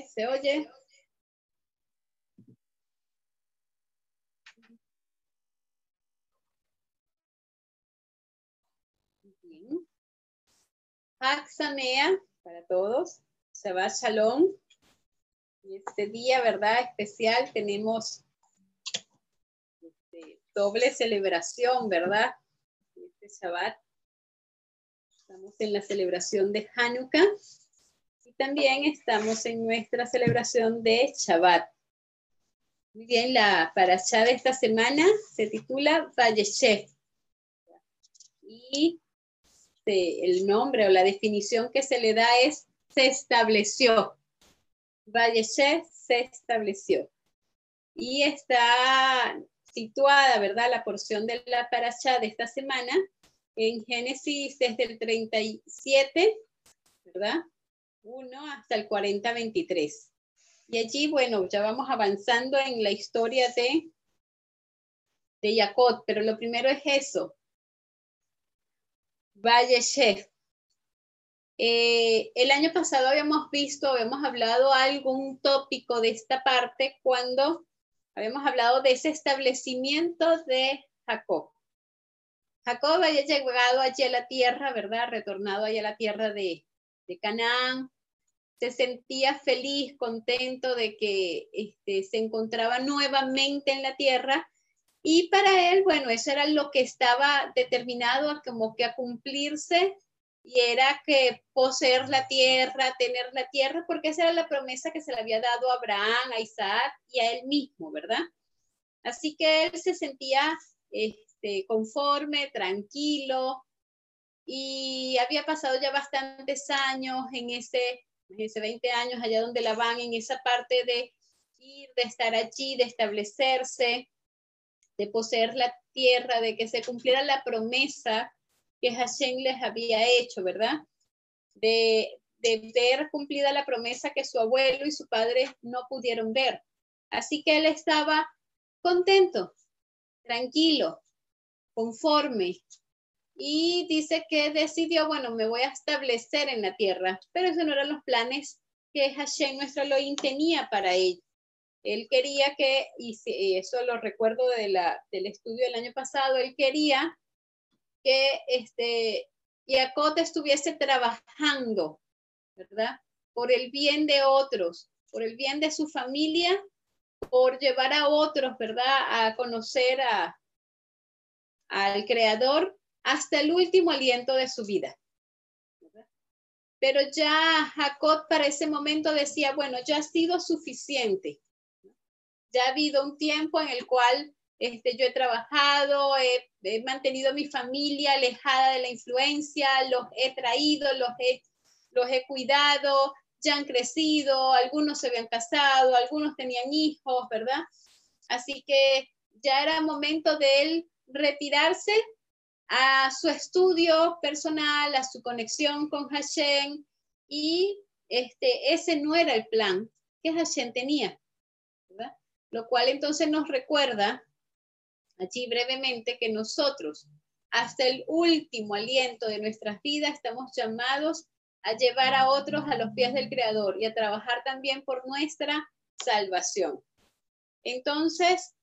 ¿Se oye? Bien. Haxamea para todos. Shabbat Shalom. Y este día, ¿verdad? Especial tenemos este, doble celebración, ¿verdad? Este Shabbat. Estamos en la celebración de Hanukkah también estamos en nuestra celebración de Shabbat. Muy bien, la parasha de esta semana se titula Valleshef. Y el nombre o la definición que se le da es se estableció. Valleshef se estableció. Y está situada, ¿verdad? La porción de la parasha de esta semana en Génesis desde el 37, ¿verdad? 1 hasta el 40, 23. Y allí, bueno, ya vamos avanzando en la historia de, de Jacob, pero lo primero es eso. Valle Chef. Eh, el año pasado habíamos visto, habíamos hablado algún tópico de esta parte cuando habíamos hablado de ese establecimiento de Jacob. Jacob había llegado allí a la tierra, ¿verdad? Retornado allá a la tierra de, de Canaán. Se sentía feliz, contento de que este, se encontraba nuevamente en la tierra. Y para él, bueno, eso era lo que estaba determinado como que a cumplirse y era que poseer la tierra, tener la tierra, porque esa era la promesa que se le había dado a Abraham, a Isaac y a él mismo, ¿verdad? Así que él se sentía este, conforme, tranquilo, y había pasado ya bastantes años en ese, ese 20 años allá donde la van, en esa parte de ir, de estar allí, de establecerse, de poseer la tierra, de que se cumpliera la promesa que Hashem les había hecho, ¿verdad? De, de ver cumplida la promesa que su abuelo y su padre no pudieron ver. Así que él estaba contento, tranquilo, conforme. Y dice que decidió, bueno, me voy a establecer en la tierra, pero eso no eran los planes que Hashem, nuestro Elohim, tenía para él. Él quería que, y eso lo recuerdo de la, del estudio del año pasado, él quería que este, Jacob estuviese trabajando, ¿verdad? Por el bien de otros, por el bien de su familia, por llevar a otros, ¿verdad? A conocer a, al Creador hasta el último aliento de su vida. Pero ya Jacob para ese momento decía, bueno, ya ha sido suficiente. Ya ha habido un tiempo en el cual este, yo he trabajado, he, mantenido a mi familia alejada de la influencia, los he traído, los he, los he cuidado, ya han crecido, algunos se habían casado, algunos tenían hijos, ¿verdad? Así que ya era momento de él retirarse a su estudio personal, a su conexión con Hashem y este, ese no era el plan que Hashem tenía. Lo cual entonces nos recuerda allí brevemente que nosotros hasta el último aliento de nuestras vidas estamos llamados a llevar a otros a los pies del Creador y a trabajar también por nuestra salvación. Entonces,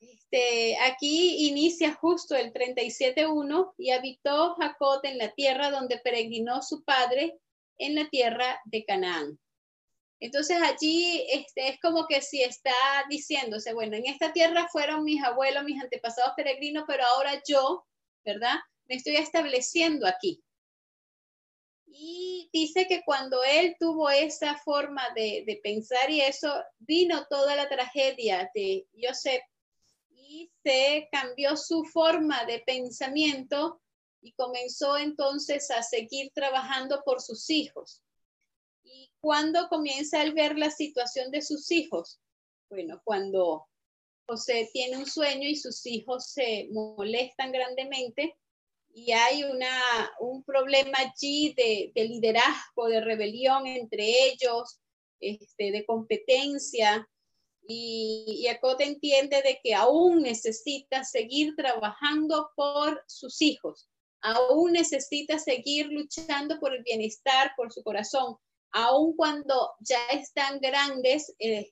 este, aquí inicia justo el 37.1 y habitó Jacob en la tierra donde peregrinó su padre en la tierra de Canaán. Entonces allí este, es como que si está diciéndose, bueno, en esta tierra fueron mis abuelos, mis antepasados peregrinos, pero ahora yo, ¿verdad? Me estoy estableciendo aquí. Y dice que cuando él tuvo esa forma de, de pensar y eso, vino toda la tragedia de Joseph y se cambió su forma de pensamiento y comenzó entonces a seguir trabajando por sus hijos. ¿Y cuando comienza a ver la situación de sus hijos? Bueno, cuando José tiene un sueño y sus hijos se molestan grandemente y hay una, un problema allí de, de liderazgo, de rebelión entre ellos, este, de competencia, y, Jacob entiende de que aún necesita seguir trabajando por sus hijos, aún necesita seguir luchando por el bienestar, por su corazón, aun cuando ya están grandes, eh,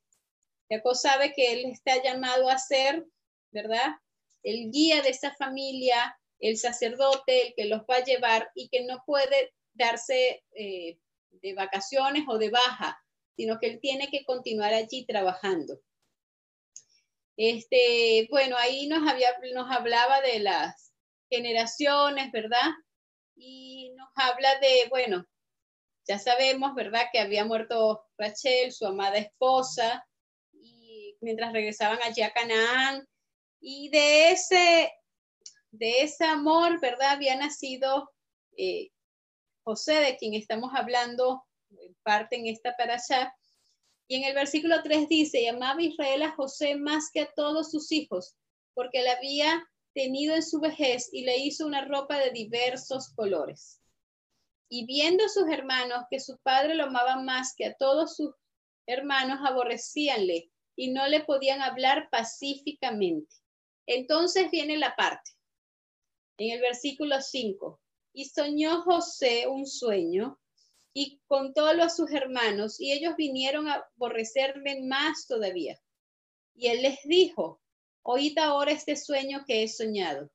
sabe que él está llamado a ser, ¿verdad? El guía de esa familia, el sacerdote, el que los va a llevar y que no puede darse eh, de vacaciones o de baja, sino que él tiene que continuar allí trabajando. Este, bueno, ahí nos, había, nos hablaba de las generaciones, ¿verdad? Y nos habla de, bueno, ya sabemos, ¿verdad? Que había muerto Rachel, su amada esposa, y mientras regresaban allí a Canaán, y de ese, de ese amor, ¿verdad? Había nacido eh, José, de quien estamos hablando en parte en esta parasha. Y en el versículo 3 dice, llamaba Israel a José más que a todos sus hijos, porque la había tenido en su vejez y le hizo una ropa de diversos colores. Y viendo sus hermanos que su padre lo amaba más que a todos sus hermanos, aborrecíanle y no le podían hablar pacíficamente. Entonces viene la parte, en el versículo 5. Y soñó José un sueño y contólo a sus hermanos y ellos vinieron a aborrecerle más todavía. Y él les dijo, oíd ahora este sueño que he soñado.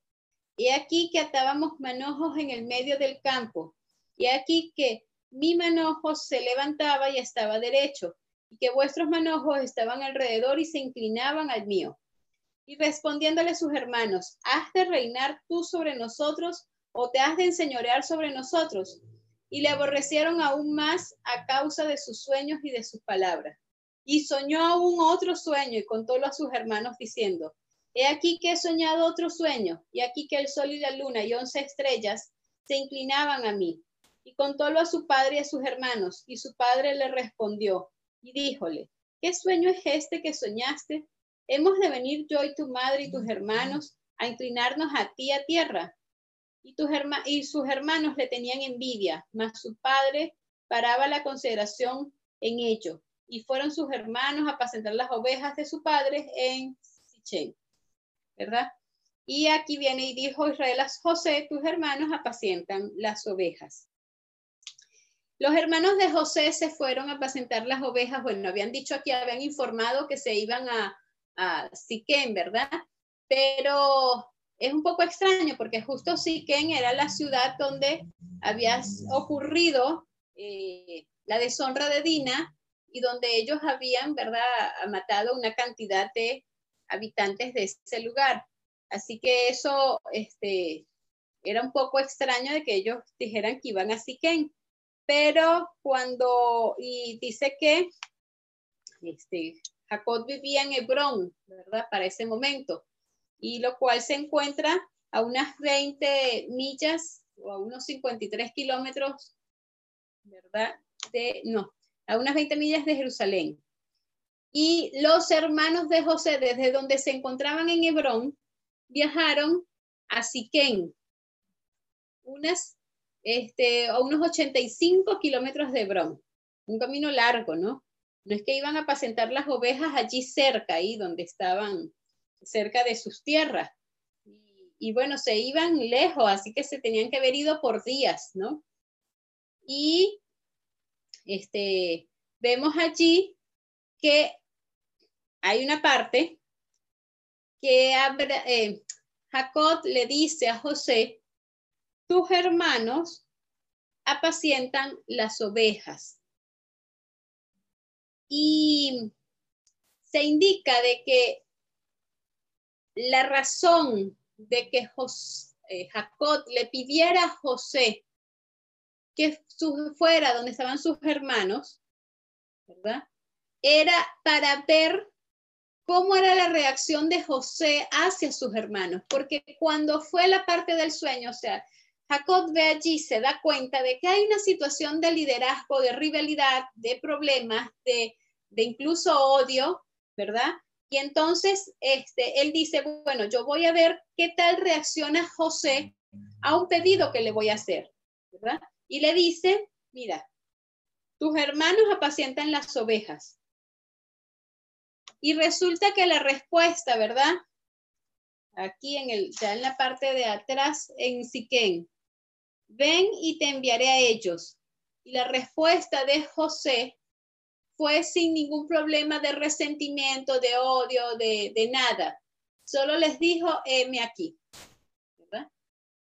He aquí que atábamos manojos en el medio del campo. Y aquí que mi manojo se levantaba y estaba derecho, y que vuestros manojos estaban alrededor y se inclinaban al mío. Y respondiéndole sus hermanos, ¿has de reinar tú sobre nosotros o te has de enseñorear sobre nosotros? Y le aborrecieron aún más a causa de sus sueños y de sus palabras. Y soñó aún otro sueño y contólo a sus hermanos diciendo, He aquí que he soñado otro sueño, y aquí que el sol y la luna y once estrellas se inclinaban a mí. Y contólo a su padre y a sus hermanos, y su padre le respondió y díjole, ¿qué sueño es este que soñaste? ¿Hemos de venir yo y tu madre y tus hermanos a inclinarnos a ti a tierra? Y, sus hermanos le tenían envidia, mas su padre paraba la consideración en ello. Y fueron sus hermanos a apacentar las ovejas de su padre en Sichén, ¿verdad? Y aquí viene y dijo Israel a José, tus hermanos apacientan las ovejas. Los hermanos de José se fueron a apacentar las ovejas. Bueno, habían dicho aquí, habían informado que se iban a, a Siquén, ¿verdad? Pero es un poco extraño porque justo Siquén era la ciudad donde había ocurrido eh, la deshonra de Dina y donde ellos habían, ¿verdad?, matado una cantidad de habitantes de ese lugar. Así que eso este, era un poco extraño de que ellos dijeran que iban a Siquén. Pero cuando, y dice que este, Jacob vivía en Hebrón, ¿verdad? Para ese momento y lo cual se encuentra a unas 20 millas o a unos 53 kilómetros, ¿verdad? De, no, a unas 20 millas de Jerusalén. Y los hermanos de José, desde donde se encontraban en Hebrón, viajaron a Siquén, unas, este, a unos 85 kilómetros de Hebrón. Un camino largo, ¿no? No es que iban a apacentar las ovejas allí cerca, ahí donde estaban cerca de sus tierras. Y, bueno, se iban lejos, así que se tenían que haber ido por días, ¿no? Y este, vemos allí que hay una parte que eh, Jacob le dice a José, tus hermanos apacientan las ovejas. Y se indica de que la razón de que eh, Jacob le pidiera a José que fuera donde estaban sus hermanos, ¿verdad? Era para ver cómo era la reacción de José hacia sus hermanos, porque cuando fue la parte del sueño, o sea, Jacob ve allí, se da cuenta de que hay una situación de liderazgo, de rivalidad, de problemas, de, de incluso odio, ¿verdad? Y entonces este, él dice, bueno, yo voy a ver qué tal reacciona José a un pedido que le voy a hacer. Y le dice, mira, tus hermanos apacientan las ovejas. Y resulta que la respuesta, ¿verdad? Aquí en el, ya en la parte de atrás, en Siquén, ven y te enviaré a ellos. Y la respuesta de José fue sin ningún problema de resentimiento, de odio, de, de nada. Solo les dijo, heme aquí.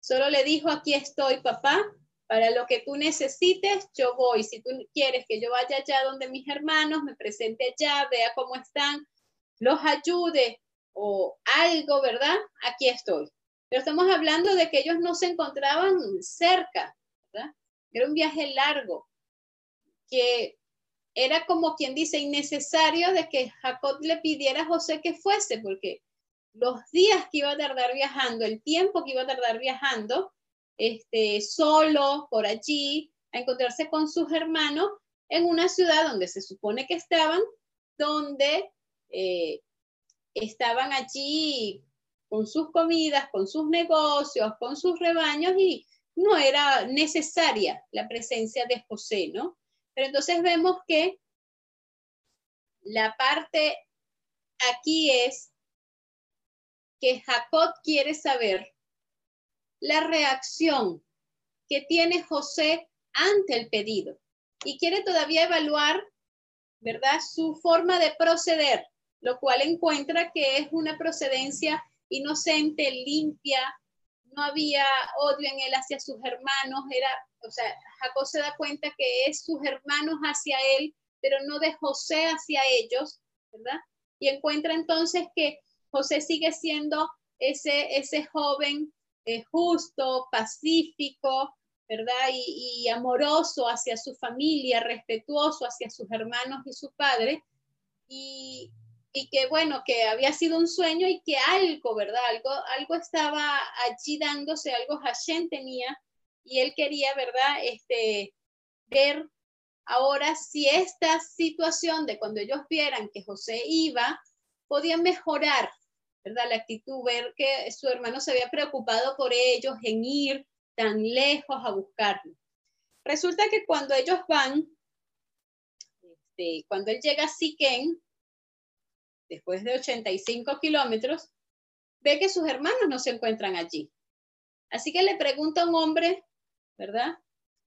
Solo le dijo, aquí estoy, papá, para lo que tú necesites, yo voy. Si tú quieres que yo vaya allá donde mis hermanos, me presente allá, vea cómo están, los ayude o algo, ¿verdad? Aquí estoy. Pero estamos hablando de que ellos no se encontraban cerca. Era un viaje largo, que era como quien dice innecesario de que Jacob le pidiera a José que fuese, porque los días que iba a tardar viajando, el tiempo que iba a tardar viajando, este, solo por allí, a encontrarse con sus hermanos en una ciudad donde se supone que estaban, donde eh, estaban allí con sus comidas, con sus negocios, con sus rebaños y no era necesaria la presencia de José, ¿no? Pero entonces vemos que la parte aquí es que Jacob quiere saber la reacción que tiene José ante el pedido y quiere todavía evaluar, ¿verdad?, su forma de proceder, lo cual encuentra que es una procedencia inocente, limpia, no había odio en él hacia sus hermanos, era, o sea, Jacob se da cuenta que es sus hermanos hacia él, pero no de José hacia ellos, ¿verdad? Y encuentra entonces que José sigue siendo ese, ese joven eh, justo, pacífico, ¿verdad? Y, y, amoroso hacia su familia, respetuoso hacia sus hermanos y su padre. Y, y que bueno, que había sido un sueño y que algo, ¿verdad? Algo, algo estaba allí dándose, algo Hashem tenía y él quería, ¿verdad? Este, ver ahora si esta situación de cuando ellos vieran que José iba, podía mejorar ¿verdad? La actitud, ver que su hermano se había preocupado por ellos en ir tan lejos a buscarlo. Resulta que cuando ellos van, este, cuando él llega a Siquén, después de 85 kilómetros, ve que sus hermanos no se encuentran allí. Así que le pregunta a un hombre, ¿verdad?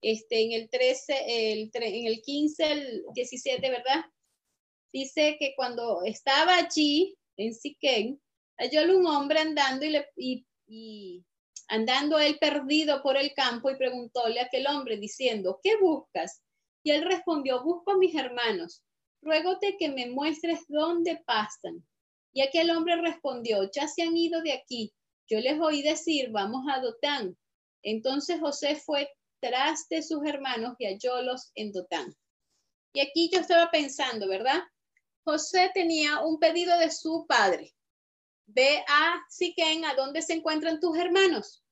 Este, en el 13, el, en el 15, el 17, ¿verdad? Dice que cuando estaba allí en Siquén, halló un hombre andando y, y, andando él perdido por el campo y preguntóle a aquel hombre diciendo, ¿qué buscas? Y él respondió, busco a mis hermanos, ruégote que me muestres dónde pasan. Y aquel hombre respondió, ya se han ido de aquí. Yo les oí decir, vamos a Dotán. Entonces José fue tras de sus hermanos y hallólos en Dotán. Y aquí yo estaba pensando, ¿verdad? José tenía un pedido de su padre ve a Siquén, a dónde se encuentran tus hermanos.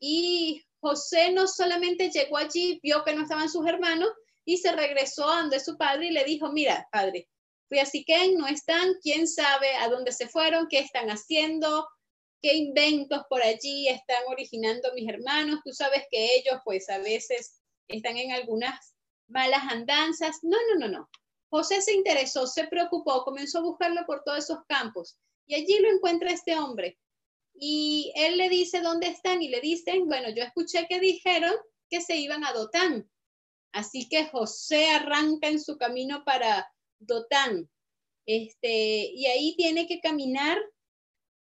Y José no solamente llegó allí, vio que no estaban sus hermanos y se regresó a donde su padre y le dijo, mira, padre, fui a Siquén, no están, quién sabe a dónde se fueron, qué están haciendo, qué inventos por allí están originando mis hermanos. Tú sabes que ellos pues a veces están en algunas malas andanzas. No, no, no, no. José se interesó, se preocupó, comenzó a buscarlo por todos esos campos y allí lo encuentra este hombre. Y él le dice dónde están y le dicen, bueno, yo escuché que dijeron que se iban a Dotán. Así que José arranca en su camino para Dotán. Este, y ahí tiene que caminar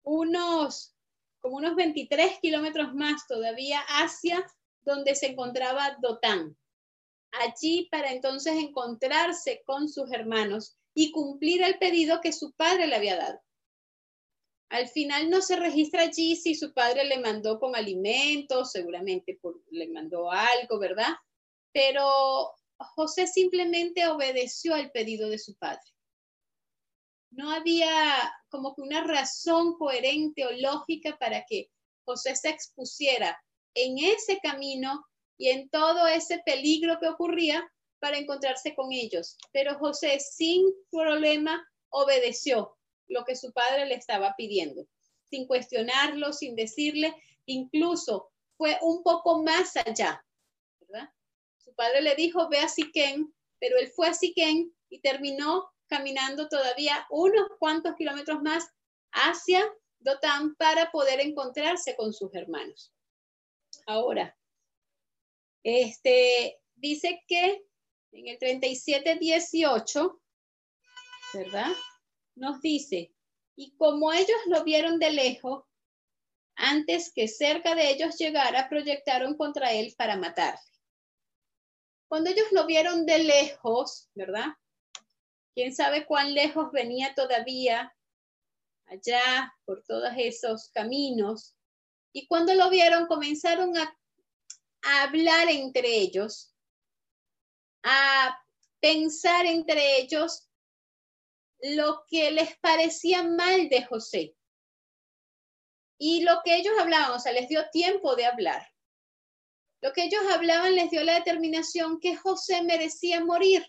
unos, como unos 23 kilómetros más todavía hacia donde se encontraba Dotán allí para entonces encontrarse con sus hermanos y cumplir el pedido que su padre le había dado. Al final no se registra allí si su padre le mandó con alimentos, seguramente le mandó algo, ¿verdad? Pero José simplemente obedeció al pedido de su padre. No había como que una razón coherente o lógica para que José se expusiera en ese camino y en todo ese peligro que ocurría para encontrarse con ellos. Pero José sin problema obedeció lo que su padre le estaba pidiendo, sin cuestionarlo, sin decirle, incluso fue un poco más allá. Su padre le dijo, ve a Siquén, pero él fue a Siquén y terminó caminando todavía unos cuantos kilómetros más hacia Dotán para poder encontrarse con sus hermanos. Ahora, Este, dice que en el 37.18, ¿verdad? Nos dice, y como ellos lo vieron de lejos, antes que cerca de ellos llegara, proyectaron contra él para matarle. Cuando ellos lo vieron de lejos, ¿verdad? Quién sabe cuán lejos venía todavía allá por todos esos caminos. Y cuando lo vieron, comenzaron a, hablar entre ellos, a pensar entre ellos lo que les parecía mal de José. Y lo que ellos hablaban, o sea, les dio tiempo de hablar. Lo que ellos hablaban les dio la determinación que José merecía morir,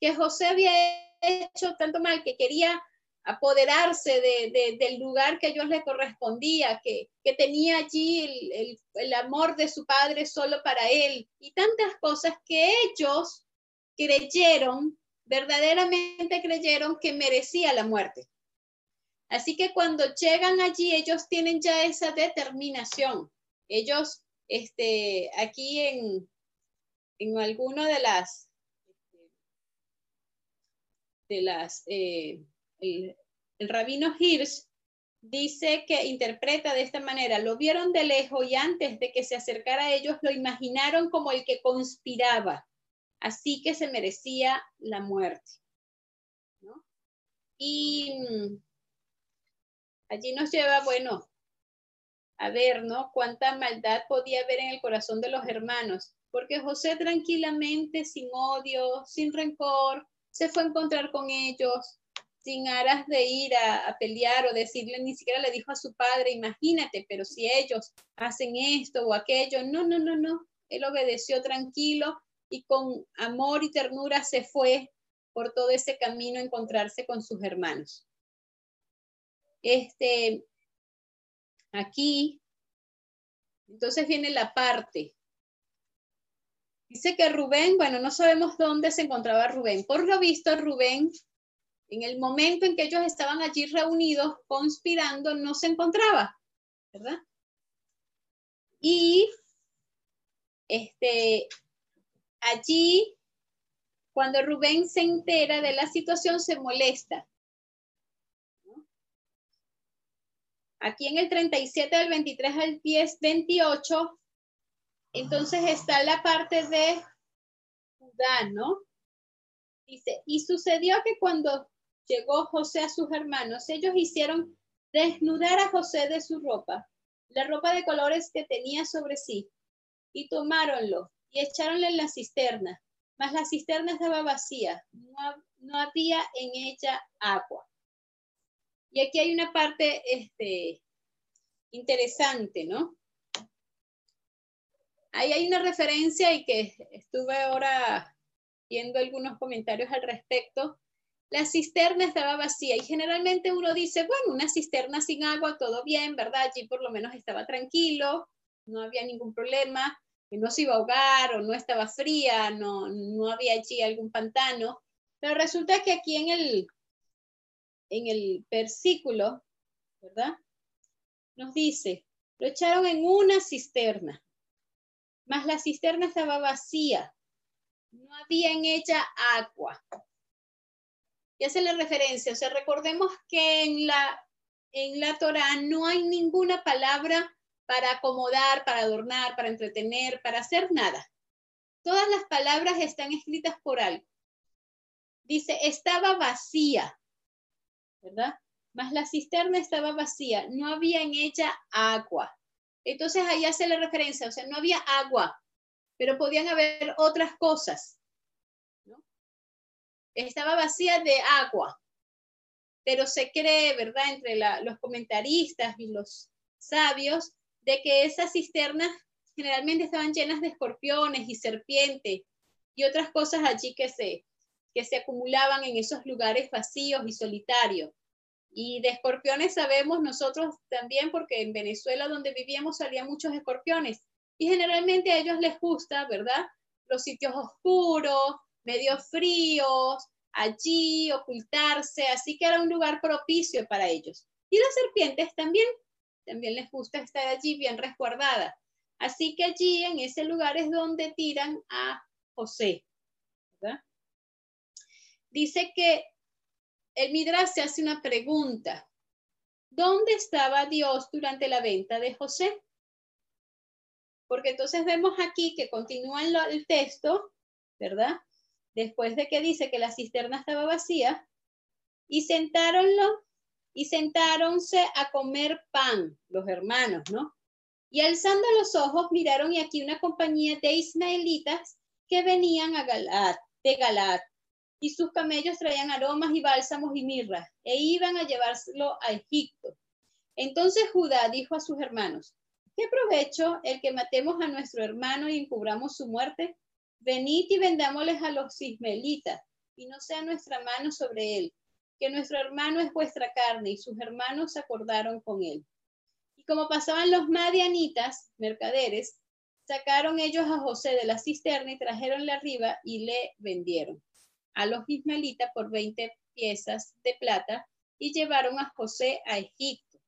que José había hecho tanto mal que quería apoderarse del lugar que a ellos le correspondía, que, tenía allí el, el amor de su padre solo para él y tantas cosas que ellos creyeron, verdaderamente creyeron que merecía la muerte. Así que cuando llegan allí, ellos tienen ya esa determinación. Ellos, este, aquí en, en alguno de las, de las, eh, el, rabino Hirsch dice que interpreta de esta manera, lo vieron de lejos y antes de que se acercara a ellos lo imaginaron como el que conspiraba, así que se merecía la muerte. Y allí nos lleva, bueno, a ver, ¿no? Cuánta maldad podía haber en el corazón de los hermanos, porque José tranquilamente, sin odio, sin rencor, se fue a encontrar con ellos, sin aras de ir a, pelear o decirle, ni siquiera le dijo a su padre, imagínate, pero si ellos hacen esto o aquello, no, no, no, no, él obedeció tranquilo y con amor y ternura se fue por todo ese camino a encontrarse con sus hermanos. Este, aquí, entonces viene la parte. Dice que Rubén, bueno, no sabemos dónde se encontraba Rubén. Por lo visto, Rubén, en el momento en que ellos estaban allí reunidos, conspirando, no se encontraba, ¿verdad? Y este, allí, cuando Rubén se entera de la situación, se molesta Aquí en el 37 del 23 al 10, 28, entonces está la parte de Judá, ¿no? Dice, y sucedió que cuando llegó José a sus hermanos, ellos hicieron desnudar a José de su ropa, la ropa de colores que tenía sobre sí, y tomáronlo y echaronle en la cisterna, mas la cisterna estaba vacía, no, no había en ella agua. Y aquí hay una parte este, interesante, ¿no? Ahí hay una referencia y que estuve ahora viendo algunos comentarios al respecto. La cisterna estaba vacía y generalmente uno dice, bueno, una cisterna sin agua, todo bien, ¿verdad? Allí por lo menos estaba tranquilo, no había ningún problema, no se iba a ahogar o no estaba fría, no, no había allí algún pantano. Pero resulta que aquí en el, en el versículo, ¿verdad? Nos dice, lo echaron en una cisterna, mas la cisterna estaba vacía, no había en ella agua. Y hace la referencia, o sea, recordemos que en la, en la Torah no hay ninguna palabra para acomodar, para adornar, para entretener, para hacer nada. Todas las palabras están escritas por algo. Dice, estaba vacía. ¿Verdad? Mas la cisterna estaba vacía, no había en ella agua. Entonces ahí hace la referencia, o sea, no había agua, pero podían haber otras cosas. ¿no? Estaba vacía de agua, pero se cree, ¿verdad?, entre los comentaristas y los sabios, de que esas cisternas generalmente estaban llenas de escorpiones y serpientes y otras cosas allí que se, que se acumulaban en esos lugares vacíos y solitarios. Y de escorpiones sabemos nosotros también porque en Venezuela donde vivíamos salían muchos escorpiones y generalmente a ellos les gusta, ¿verdad? Los sitios oscuros, medio fríos, allí ocultarse, así que era un lugar propicio para ellos. Y las serpientes también, también les gusta estar allí bien resguardadas. Así que allí, en ese lugar, es donde tiran a José. Dice que el Midrash se hace una pregunta. ¿Dónde estaba Dios durante la venta de José? Porque entonces vemos aquí que continúa el texto, ¿verdad? Después de que dice que la cisterna estaba vacía, y sentáronlo y sentáronse a comer pan, los hermanos, ¿no? Y alzando los ojos miraron y aquí una compañía de ismaelitas que venían a Galat, de Galat, y sus camellos traían aromas y bálsamos y mirra, e iban a llevárselo a Egipto. Entonces Judá dijo a sus hermanos, ¿qué provecho el que matemos a nuestro hermano y encubramos su muerte? Venid y vendámosles a los ismaelitas, y no sea nuestra mano sobre él, que nuestro hermano es vuestra carne, y sus hermanos se acordaron con él. Y como pasaban los madianitas, mercaderes, sacaron ellos a José de la cisterna y trajeronle arriba y le vendieron a los ismaelitas por 20 piezas de plata y llevaron a José a Egipto.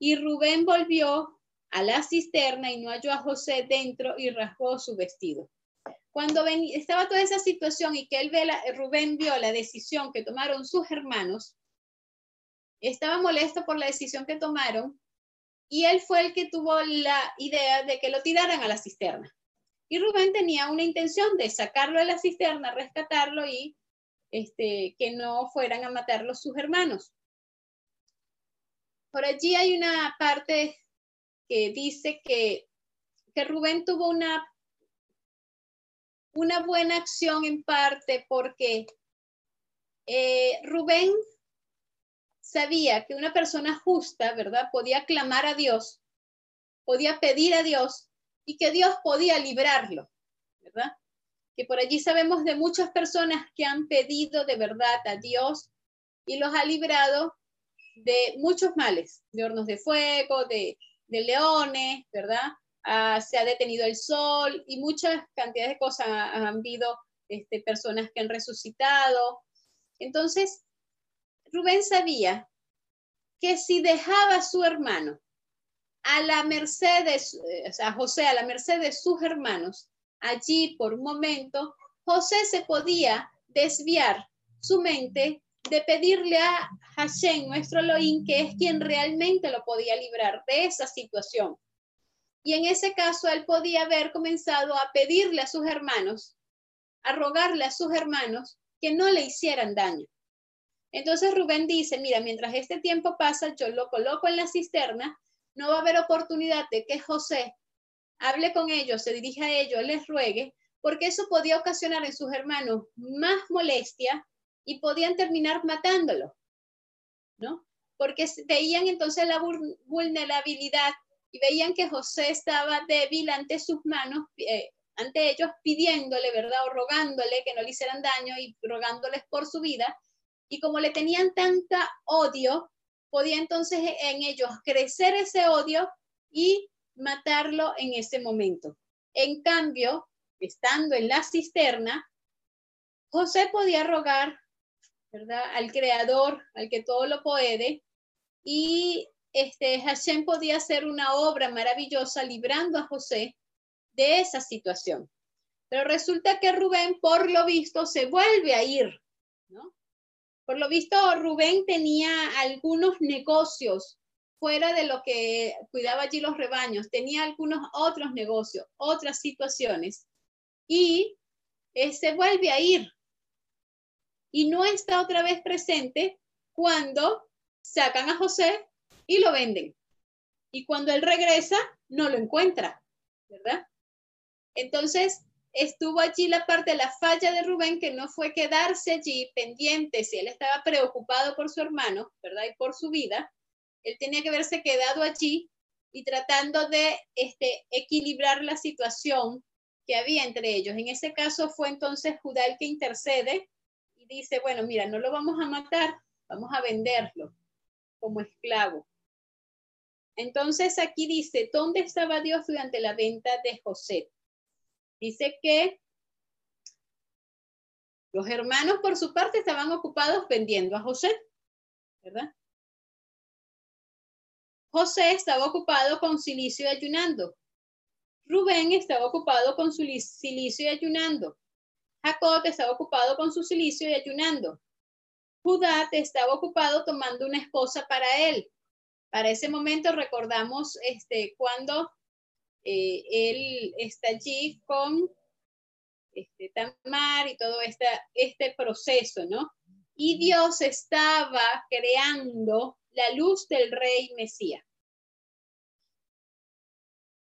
Y Rubén volvió a la cisterna y no halló a José dentro y rasgó su vestido. Cuando estaba toda esa situación y que él ve Rubén vio la decisión que tomaron sus hermanos, estaba molesto por la decisión que tomaron y él fue el que tuvo la idea de que lo tiraran a la cisterna. Y Rubén tenía una intención de sacarlo de la cisterna, rescatarlo y este, que no fueran a matarlo sus hermanos. Por allí hay una parte que dice que, que Rubén tuvo una una buena acción en parte porque eh, Rubén sabía que una persona justa, ¿verdad? Podía clamar a Dios, podía pedir a Dios y que Dios podía librarlo, ¿verdad? Que por allí sabemos de muchas personas que han pedido de verdad a Dios y los ha librado de muchos males, de hornos de fuego, de, leones, ¿verdad? Ah, se ha detenido el sol y muchas cantidades de cosas han, habido este, personas que han resucitado. Entonces, Rubén sabía que si dejaba a su hermano a la merced de, eh, o sea, José a la merced de sus hermanos, allí por un momento, José se podía desviar su mente de pedirle a Hashem, nuestro Elohim, que es quien realmente lo podía librar de esa situación. Y en ese caso él podía haber comenzado a pedirle a sus hermanos, a rogarle a sus hermanos que no le hicieran daño. Entonces Rubén dice, mira, mientras este tiempo pasa, yo lo coloco en la cisterna, no va a haber oportunidad de que José hable con ellos, se dirija a ellos, les ruegue, porque eso podía ocasionar en sus hermanos más molestia y podían terminar matándolo, ¿no? Porque veían entonces la vulnerabilidad y veían que José estaba débil ante sus manos, eh, ante ellos, pidiéndole, ¿verdad? O rogándole que no le hicieran daño y rogándoles por su vida. Y como le tenían tanta odio, podía entonces en ellos crecer ese odio y matarlo en ese momento. En cambio, estando en la cisterna, José podía rogar, ¿verdad? Al Creador, al que todo lo puede, y este, Hashem podía hacer una obra maravillosa librando a José de esa situación. Pero resulta que Rubén, por lo visto, se vuelve a ir, ¿no? Por lo visto, Rubén tenía algunos negocios fuera de lo que cuidaba allí los rebaños, tenía algunos otros negocios, otras situaciones, y eh, se vuelve a ir. Y no está otra vez presente cuando sacan a José y lo venden. Y cuando él regresa, no lo encuentra, ¿verdad? Entonces, estuvo allí la parte de la falla de Rubén, que no fue quedarse allí pendiente si él estaba preocupado por su hermano, ¿verdad? Y por su vida. Él tenía que haberse quedado allí y tratando de este, equilibrar la situación que había entre ellos. En ese caso fue entonces Judá el que intercede y dice, bueno, mira, no lo vamos a matar, vamos a venderlo como esclavo. Entonces aquí dice, ¿dónde estaba Dios durante la venta de José? Dice que los hermanos por su parte estaban ocupados vendiendo a José, ¿verdad? José estaba ocupado con silicio ayunando. Rubén estaba ocupado con su silicio y ayunando. Jacob estaba ocupado con su silicio y ayunando. Judá estaba ocupado tomando una esposa para él. Para ese momento recordamos este, cuando eh, él está allí con este, Tamar y todo este, este proceso, ¿no? Y Dios estaba creando la luz del rey Mesías.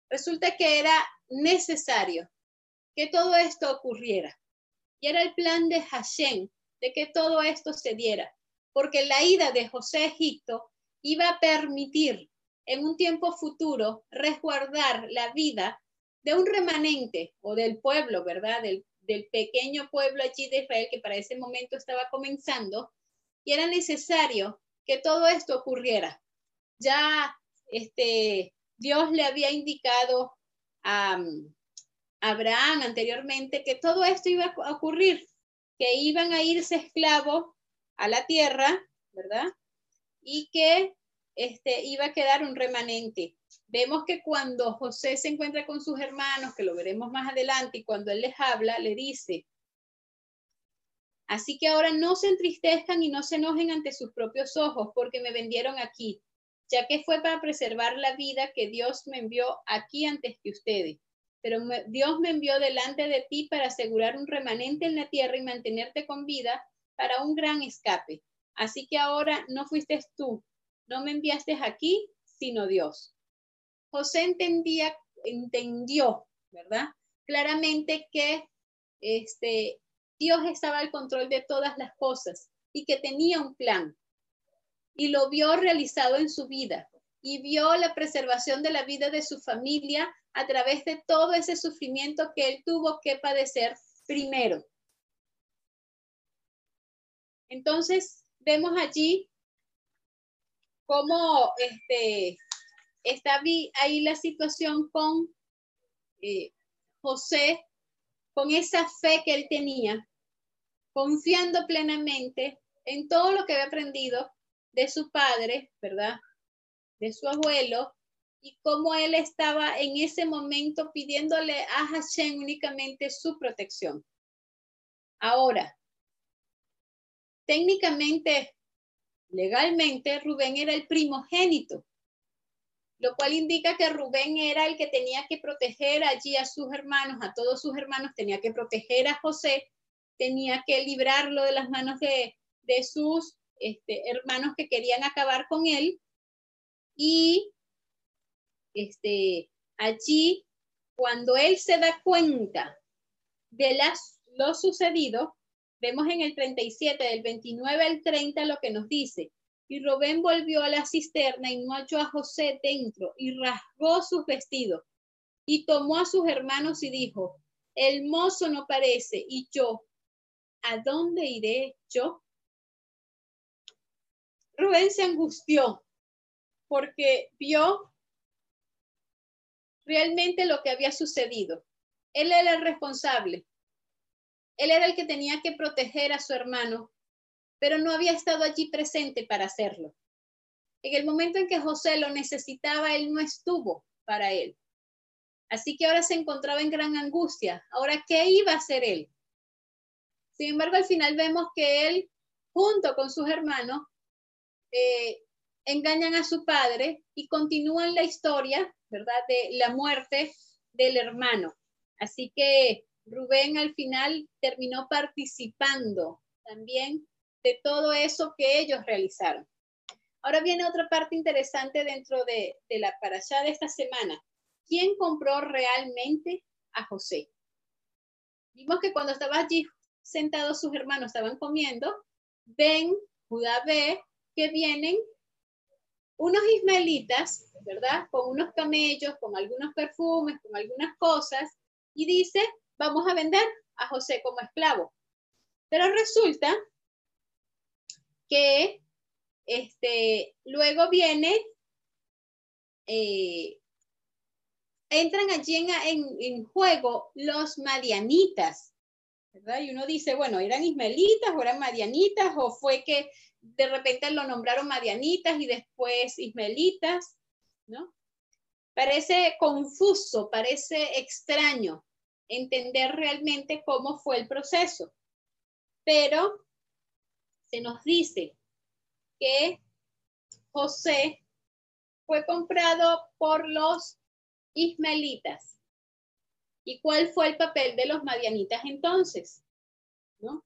Resulta que era necesario que todo esto ocurriera. Y era el plan de Hashem de que todo esto se diera, porque la ida de José a Egipto iba a permitir en un tiempo futuro resguardar la vida de un remanente o del pueblo, ¿verdad? Del, pequeño pueblo allí de Israel que para ese momento estaba comenzando y era necesario que todo esto ocurriera. Ya este, Dios le había indicado a, Abraham anteriormente que todo esto iba a ocurrir, que iban a irse esclavos a la tierra, ¿verdad? Y que este, iba a quedar un remanente. Vemos que cuando José se encuentra con sus hermanos, que lo veremos más adelante, y cuando él les habla, le dice, así que ahora no se entristezcan y no se enojen ante sus propios ojos, porque me vendieron aquí, ya que fue para preservar la vida que Dios me envió aquí antes que ustedes. Pero Dios me envió delante de ti para asegurar un remanente en la tierra y mantenerte con vida para un gran escape. Así que ahora no fuiste tú, no me enviaste aquí, sino Dios. José entendía, entendió, ¿verdad? Claramente que este, Dios estaba al control de todas las cosas y que tenía un plan. Y lo vio realizado en su vida y vio la preservación de la vida de su familia a través de todo ese sufrimiento que él tuvo que padecer primero. Entonces, vemos allí cómo este, está ahí la situación con eh, José, con esa fe que él tenía, confiando plenamente en todo lo que había aprendido de su padre, ¿verdad? De su abuelo, y cómo él estaba en ese momento pidiéndole a Hashem únicamente su protección. Ahora, técnicamente, legalmente, Rubén era el primogénito, lo cual indica que Rubén era el que tenía que proteger allí a sus hermanos, a todos sus hermanos, tenía que proteger a José, tenía que librarlo de las manos de, sus este, hermanos que querían acabar con él. Y este, allí, cuando él se da cuenta de las, lo sucedido, vemos en el 37, del 29 al 30, lo que nos dice. Y Rubén volvió a la cisterna y no halló a José dentro y rasgó sus vestidos y tomó a sus hermanos y dijo, el mozo no parece y yo, ¿a dónde iré yo? Rubén se angustió porque vio realmente lo que había sucedido. Él era el responsable. Él era el que tenía que proteger a su hermano, pero no había estado allí presente para hacerlo. En el momento en que José lo necesitaba, él no estuvo para él. Así que ahora se encontraba en gran angustia. Ahora, ¿qué iba a hacer él? Sin embargo, al final vemos que él, junto con sus hermanos, eh, engañan a su padre y continúan la historia ¿verdad? De la muerte del hermano. Así que Rubén al final terminó participando también de todo eso que ellos realizaron. Ahora viene otra parte interesante dentro de, de la parasha de esta semana. ¿Quién compró realmente a José? Vimos que cuando estaba allí sentados sus hermanos estaban comiendo, ven, Judá ve que vienen unos ismaelitas, ¿verdad? Con unos camellos, con algunos perfumes, con algunas cosas, y dice, vamos a vender a José como esclavo. Pero resulta que este, luego viene, eh, entran allí en, en, juego los madianitas, Y uno dice, bueno, ¿eran ismaelitas o eran madianitas o fue que de repente lo nombraron Madianitas y después Ismelitas, ¿no? parece confuso, parece extraño entender realmente cómo fue el proceso. Pero se nos dice que José fue comprado por los ismaelitas. ¿Y cuál fue el papel de los madianitas entonces? ¿No?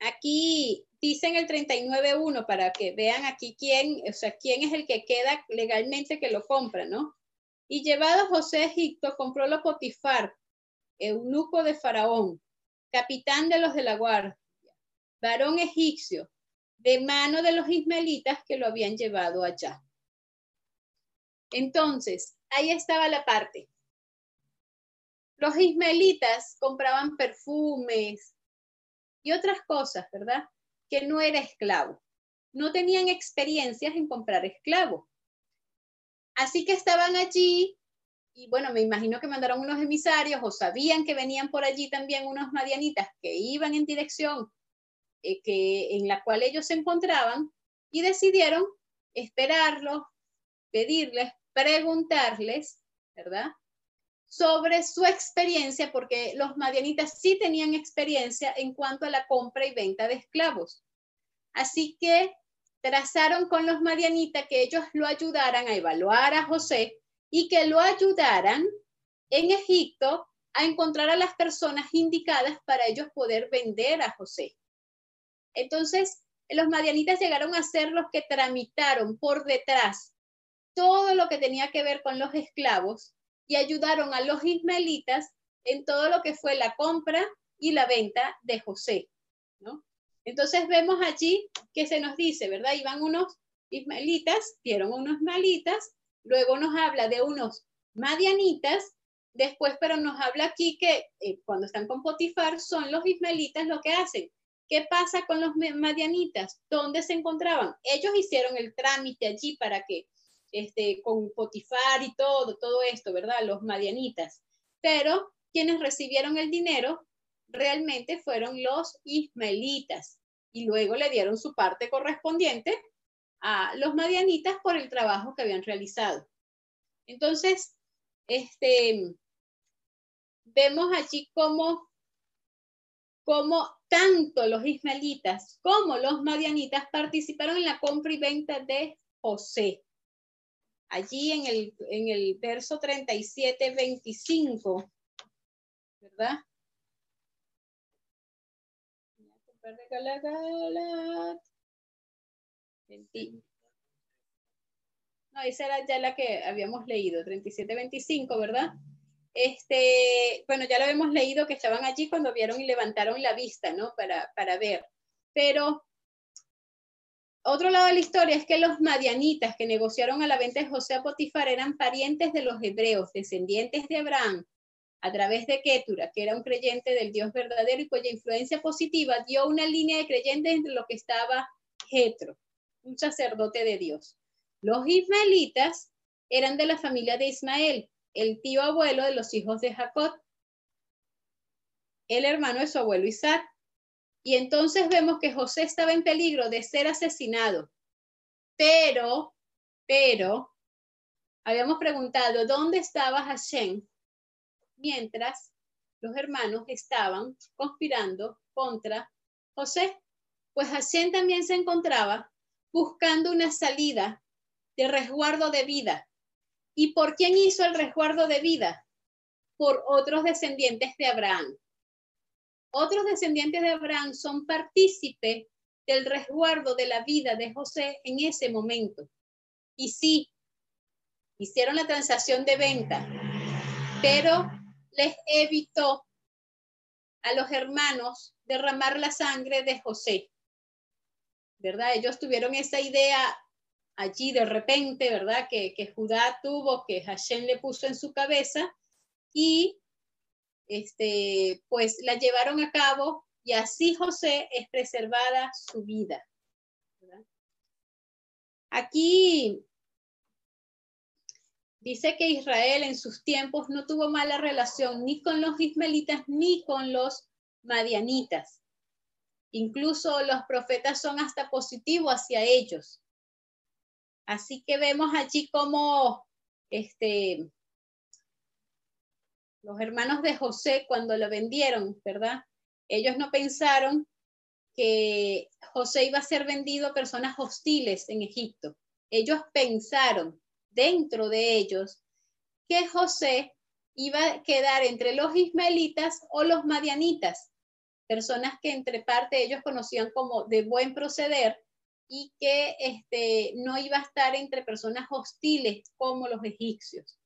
Aquí dicen el 39.1 para que vean aquí quién, o sea, quién es el que queda legalmente que lo compra, ¿no? Y llevado José a Egipto, compró lo Potifar, eunuco de Faraón, capitán de los de la guardia, varón egipcio, de mano de los ismaelitas que lo habían llevado allá. Entonces, ahí estaba la parte. Los ismaelitas compraban perfumes y otras cosas, ¿verdad? Que no era esclavo. No tenían experiencias en comprar esclavos. Así que estaban allí y bueno, me imagino que mandaron unos emisarios o sabían que venían por allí también unos madianitas que iban en dirección eh, que, en la cual ellos se encontraban y decidieron esperarlos, pedirles, preguntarles, ¿verdad? Sobre su experiencia, porque los madianitas sí tenían experiencia en cuanto a la compra y venta de esclavos. Así que trazaron con los madianitas que ellos lo ayudaran a evaluar a José y que lo ayudaran en Egipto a encontrar a las personas indicadas para ellos poder vender a José. Entonces, los madianitas llegaron a ser los que tramitaron por detrás todo lo que tenía que ver con los esclavos y ayudaron a los ismaelitas en todo lo que fue la compra y la venta de José, ¿no? Entonces vemos allí que se nos dice, ¿verdad? Iban unos ismaelitas, dieron unos ismaelitas, luego nos habla de unos madianitas, después pero nos habla aquí que eh, cuando están con Potifar son los ismaelitas lo que hacen, ¿Qué pasa con los madianitas? ¿Dónde se encontraban? Ellos hicieron el trámite allí para que, este, con Potifar y todo, todo esto, ¿verdad? Los madianitas. Pero quienes recibieron el dinero realmente fueron los ismaelitas y luego le dieron su parte correspondiente a los madianitas por el trabajo que habían realizado. Entonces, este, vemos allí cómo, cómo tanto los ismaelitas como los madianitas participaron en la compra y venta de José. Allí en el, en el verso 37, 25, ¿verdad? No, esa era ya la que habíamos leído, 37, 25, ¿verdad? Este, bueno, ya lo hemos leído que estaban allí cuando vieron y levantaron la vista, ¿no? Para, para ver. Pero otro lado de la historia es que los madianitas que negociaron a la venta de José a Potifar eran parientes de los hebreos, descendientes de Abraham, a través de Ketura, que era un creyente del Dios verdadero y cuya influencia positiva dio una línea de creyentes entre lo que estaba Jetro, un sacerdote de Dios. Los ismaelitas eran de la familia de Ismael, el tío abuelo de los hijos de Jacob, el hermano de su abuelo Isaac. Y entonces vemos que José estaba en peligro de ser asesinado. Pero, pero, habíamos preguntado, ¿dónde estaba Hashem? Mientras los hermanos estaban conspirando contra José. Pues Hashem también se encontraba buscando una salida de resguardo de vida ¿Y por quién hizo el resguardo de vida? Por otros descendientes de Abraham. Otros descendientes de Abraham son partícipes del resguardo de la vida de José en ese momento. Y sí, hicieron la transacción de venta, pero les evitó a los hermanos derramar la sangre de José. ¿Verdad? Ellos tuvieron esa idea allí de repente, ¿verdad? Que, Judá tuvo, que Hashem le puso en su cabeza y este, pues la llevaron a cabo y así José es preservada su vida. Aquí dice que Israel en sus tiempos no tuvo mala relación ni con los ismaelitas ni con los madianitas. Incluso los profetas son hasta positivos hacia ellos. Así que vemos allí como este, los hermanos de José cuando lo vendieron, ¿verdad? Ellos no pensaron que José iba a ser vendido a personas hostiles en Egipto. Ellos pensaron dentro de ellos que José iba a quedar entre los ismaelitas o los madianitas, personas que entre parte ellos conocían como de buen proceder y que este, no iba a estar entre personas hostiles como los egipcios.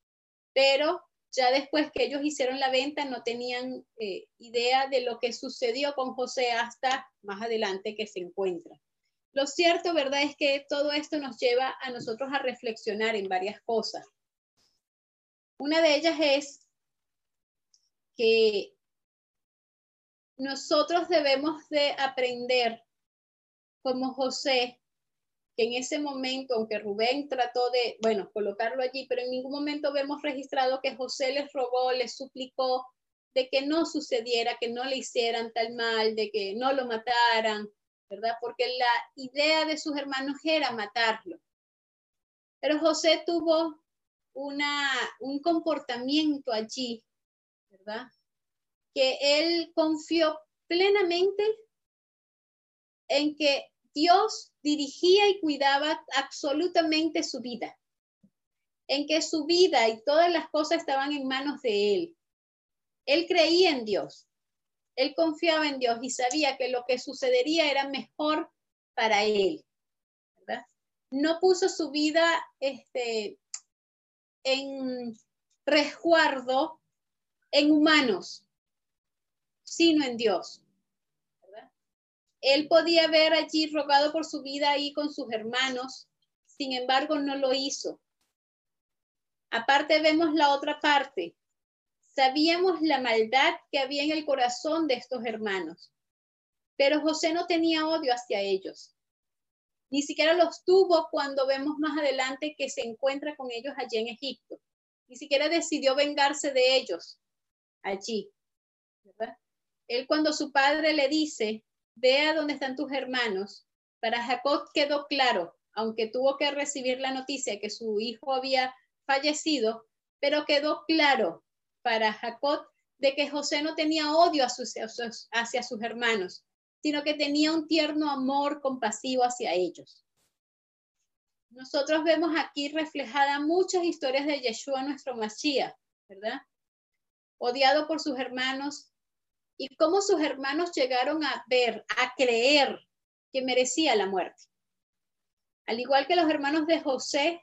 Pero ya después que ellos hicieron la venta no tenían eh, idea de lo que sucedió con José hasta más adelante que se encuentra. Lo cierto, ¿verdad? Es que todo esto nos lleva a nosotros a reflexionar en varias cosas. Una de ellas es que nosotros debemos de aprender como José, que en ese momento, aunque Rubén trató de, bueno, colocarlo allí, pero en ningún momento vemos registrado que José les rogó, les suplicó de que no sucediera, que no le hicieran tal mal, de que no lo mataran, ¿verdad? Porque la idea de sus hermanos era matarlo. Pero José tuvo una, un comportamiento allí, ¿verdad? Que él confió plenamente en que Dios dirigía y cuidaba absolutamente su vida, en que su vida y todas las cosas estaban en manos de Él. Él creía en Dios, él confiaba en Dios y sabía que lo que sucedería era mejor para Él. No puso su vida este, en resguardo en humanos, sino en Dios. Él podía haber allí rogado por su vida ahí con sus hermanos, sin embargo no lo hizo. Aparte vemos la otra parte. Sabíamos la maldad que había en el corazón de estos hermanos, pero José no tenía odio hacia ellos. Ni siquiera los tuvo cuando vemos más adelante que se encuentra con ellos allí en Egipto. Ni siquiera decidió vengarse de ellos allí. Él cuando su padre le dice, Vea dónde están tus hermanos. Para Jacob quedó claro, aunque tuvo que recibir la noticia que su hijo había fallecido, pero quedó claro para Jacob de que José no tenía odio hacia sus hermanos, sino que tenía un tierno amor compasivo hacia ellos. Nosotros vemos aquí reflejada muchas historias de Yeshua, nuestro Mashiach, ¿verdad? Odiado por sus hermanos, y cómo sus hermanos llegaron a ver, a creer que merecía la muerte. Al igual que los hermanos de José,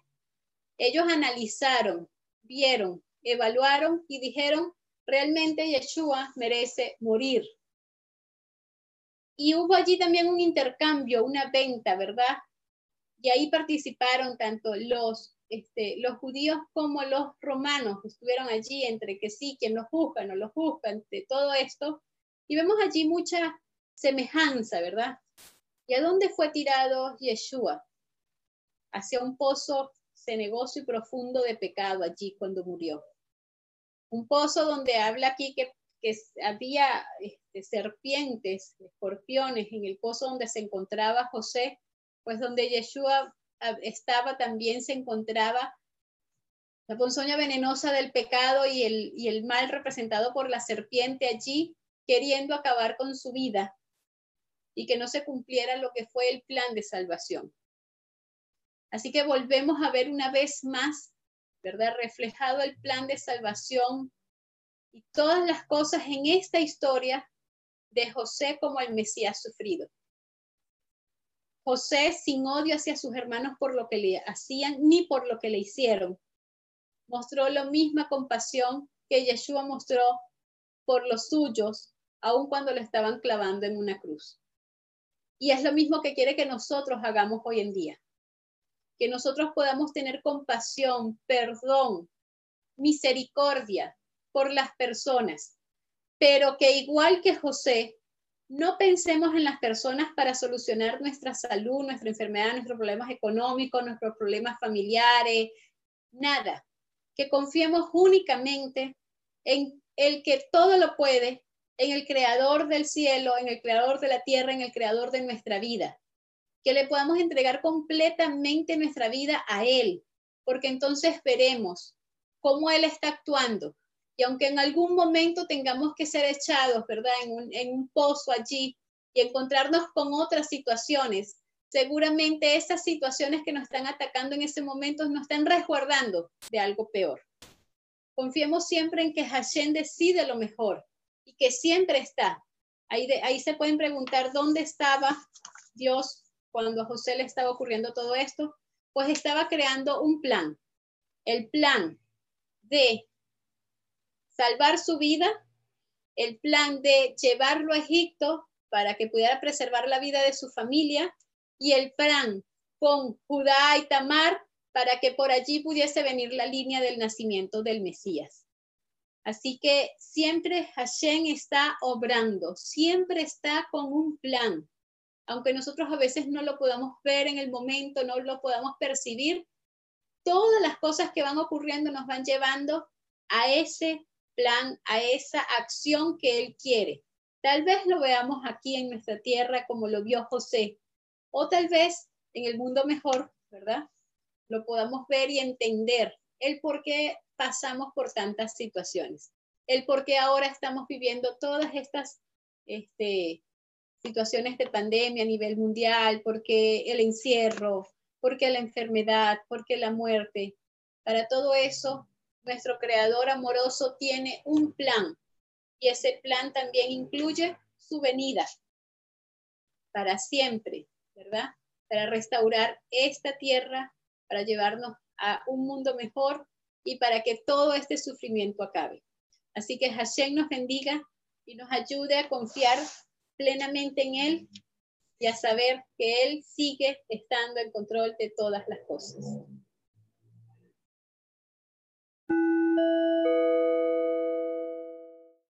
ellos analizaron, vieron, evaluaron y dijeron, realmente Yeshua merece morir. Y hubo allí también un intercambio, una venta, ¿verdad? Y ahí participaron tanto los, este, los judíos como los romanos, estuvieron allí entre que sí, quien los juzga, no los juzga, de todo esto. Y vemos allí mucha semejanza, ¿verdad? ¿Y a dónde fue tirado Yeshua? Hacia un pozo cenegoso y profundo de pecado allí cuando murió. Un pozo donde habla aquí que, había este, serpientes, escorpiones en el pozo donde se encontraba José, pues donde Yeshua ah, estaba también se encontraba la ponzoña venenosa del pecado y el, y el mal representado por la serpiente allí queriendo acabar con su vida y que no se cumpliera lo que fue el plan de salvación. Así que volvemos a ver una vez más, ¿verdad? Reflejado el plan de salvación y todas las cosas en esta historia de José como el Mesías sufrido. José sin odio hacia sus hermanos por lo que le hacían ni por lo que le hicieron. Mostró la misma compasión que Yeshua mostró por los suyos aun cuando lo estaban clavando en una cruz. Y es lo mismo que quiere que nosotros hagamos hoy en día. Que nosotros podamos tener compasión, perdón, misericordia por las personas, pero que igual que José, no pensemos en las personas para solucionar nuestra salud, nuestra enfermedad, nuestros problemas económicos, nuestros problemas familiares, nada. Que confiemos únicamente en el que todo lo puede en el creador del cielo, en el creador de la tierra, en el creador de nuestra vida. que le podamos entregar completamente nuestra vida a Él, porque entonces veremos cómo Él está actuando. Y aunque en algún momento tengamos que ser echados, ¿verdad? En un, pozo allí y encontrarnos con otras situaciones, seguramente esas situaciones que nos están atacando en ese momento nos están resguardando de algo peor. Confiemos siempre en que Hashem decide lo mejor y que siempre está. Ahí, ahí se pueden preguntar dónde estaba Dios cuando a José le estaba ocurriendo todo esto. Pues estaba creando un plan. El plan de salvar su vida, el plan de llevarlo a Egipto para que pudiera preservar la vida de su familia y el plan con Judá y Tamar para que por allí pudiese venir la línea del nacimiento del Mesías. Así que siempre Hashem está obrando, siempre está con un plan. Aunque nosotros a veces no lo podamos ver en el momento, no lo podamos percibir, todas las cosas que van ocurriendo nos van llevando a ese plan, a esa acción que Él quiere. Tal vez lo veamos aquí en nuestra tierra como lo vio José, o tal vez en el mundo mejor, ¿verdad? Lo podamos ver y entender el por qué pasamos por tantas situaciones, el por qué ahora estamos viviendo todas estas este, situaciones de pandemia a nivel mundial, porque el encierro, porque la enfermedad, porque la muerte. Para todo eso, nuestro creador amoroso tiene un plan y ese plan también incluye su venida para siempre, ¿verdad? Para restaurar esta tierra, para llevarnos a un mundo mejor y para que todo este sufrimiento acabe. Así que Hashem nos bendiga y nos ayude a confiar plenamente en Él y a saber que Él sigue estando en control de todas las cosas.